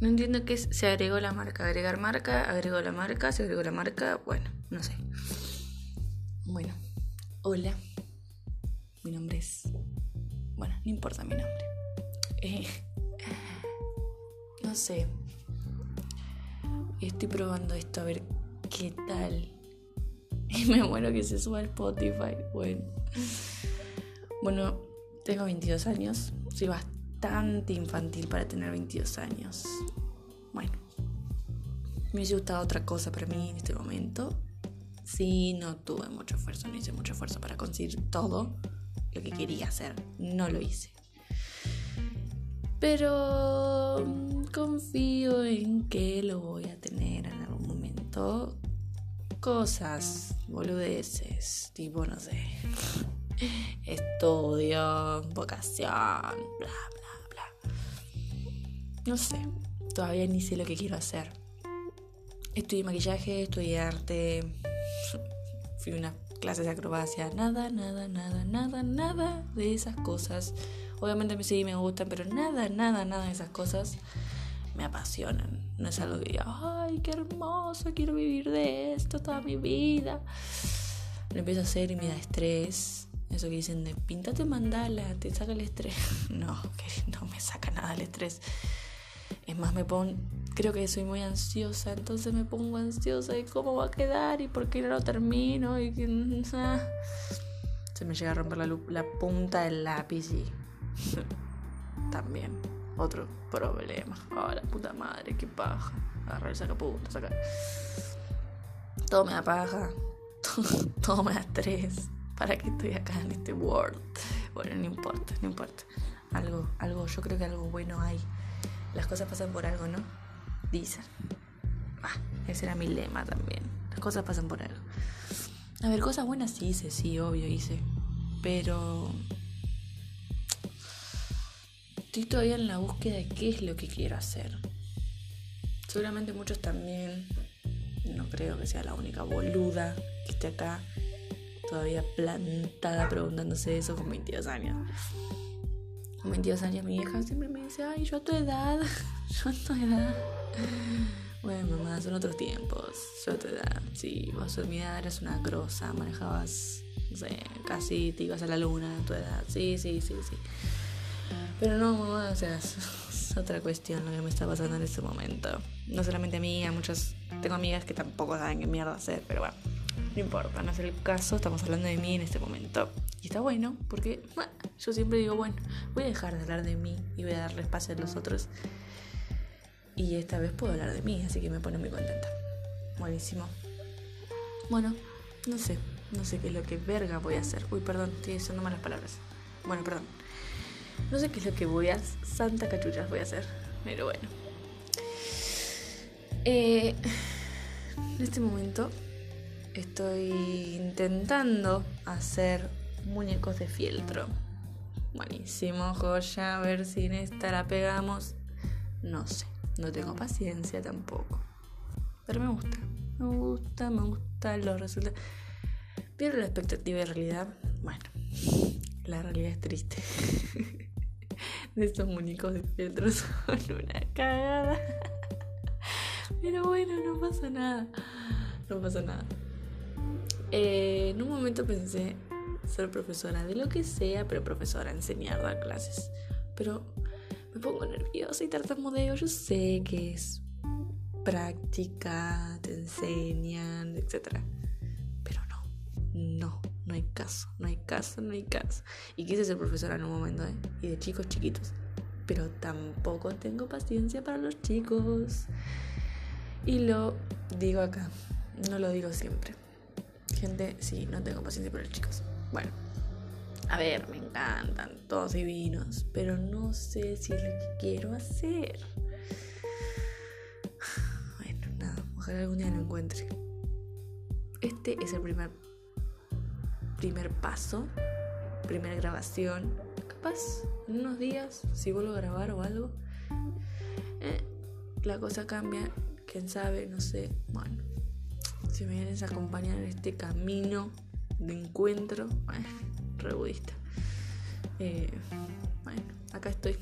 No entiendo qué es. Se agregó la marca. Agregar marca, agregó la marca, se agregó la marca. Bueno, no sé. Bueno, hola. Mi nombre es. Bueno, no importa mi nombre. Eh, no sé. Estoy probando esto a ver qué tal. Y me muero que se suba a Spotify. Bueno. Bueno, tengo 22 años. Soy bastante infantil para tener 22 años. Bueno. Me hubiese gustado otra cosa para mí en este momento. Sí, no tuve mucho esfuerzo, no hice mucho esfuerzo para conseguir todo lo que quería hacer. No lo hice. Pero mm, confío en que lo voy a tener en algún momento. Cosas, boludeces, tipo, no sé, estudio, vocación, bla, bla. No sé, todavía ni sé lo que quiero hacer. Estudié maquillaje, estudié arte, fui a unas clases de acrobacia, nada, nada, nada, nada, nada de esas cosas. Obviamente sí me gustan, pero nada, nada, nada de esas cosas me apasionan. No es algo que diga, ay, qué hermoso, quiero vivir de esto toda mi vida. Lo empiezo a hacer y me da estrés. Eso que dicen de píntate mandala, te saca el estrés. No, que no me saca nada el estrés. Es más, me pongo, creo que soy muy ansiosa, entonces me pongo ansiosa de cómo va a quedar y por qué no lo termino y que... Ah. Se me llega a romper la, la punta del lápiz y también otro problema. Oh, la puta madre, qué paja. Agarrar el sacapunta, sacar. Todo me da paja. Todo, me da estrés. ¿Para qué estoy acá en este world? Bueno, no importa, no importa. Algo, algo, yo creo que algo bueno hay. Las cosas pasan por algo, ¿no? Dicen. Ah, ese era mi lema también. Las cosas pasan por algo. A ver, cosas buenas sí hice, sí, obvio hice. Pero estoy todavía en la búsqueda de qué es lo que quiero hacer. Seguramente muchos también, no creo que sea la única boluda que esté acá todavía plantada preguntándose eso con 22 años. Con 22 años mi hija siempre me dice, ay, yo a tu edad, yo a tu edad. Bueno, mamá, son otros tiempos. Yo a tu edad, sí, vos a mi edad eras una grosa, manejabas, no sé, casi te ibas a la luna a tu edad. Sí, sí, sí, sí. Pero no, mamá, o sea, es, otra cuestión lo que me está pasando en este momento. No solamente a mí, a muchas. Tengo amigas que tampoco saben qué mierda hacer, pero bueno, no importa, no es el caso, estamos hablando de mí en este momento. Y está bueno, porque bueno, yo siempre digo, bueno, voy a dejar de hablar de mí y voy a darle espacio a los otros. Y esta vez puedo hablar de mí, así que me pone muy contenta. Buenísimo. Bueno, no sé, no sé qué es lo que verga voy a hacer. Uy, perdón, estoy diciendo malas palabras. Bueno, perdón. No sé qué es lo que voy a... Santa cachuchas voy a hacer. Pero bueno. Eh, en este momento estoy intentando hacer muñecos de fieltro. Buenísimo, joya. A ver si en esta la pegamos. No sé. No tengo paciencia tampoco. Pero me gusta. Me gusta, me gusta los resultados. Pierdo la expectativa de realidad. Bueno, la realidad es triste. de estos muñecos de fieltro son una cagada. Pero bueno, no pasa nada. No pasa nada. Eh, en un momento pensé ser profesora de lo que sea, pero profesora, enseñar, dar clases. Pero me pongo nerviosa y tartamudeo. Yo sé que es práctica, te enseñan, etc. Pero no, no no hay caso, no hay caso, no hay caso. Y quise ser profesora en un momento, ¿eh? Y de chicos chiquitos. Pero tampoco tengo paciencia para los chicos. Y lo digo acá, no lo digo siempre. Gente, sí, no tengo paciencia para los chicos. Bueno, a ver, me encantan, todos divinos, pero no sé si es lo que quiero hacer. Bueno, nada, ojalá algún día lo encuentre. Este es el primer primer paso, primera grabación. Capaz en unos días, si vuelvo a grabar o algo, eh, la cosa cambia. Quién sabe, no sé. Bueno, si me vienes a acompañar en este camino de encuentro. Re budista. Eh, bueno, acá estoy.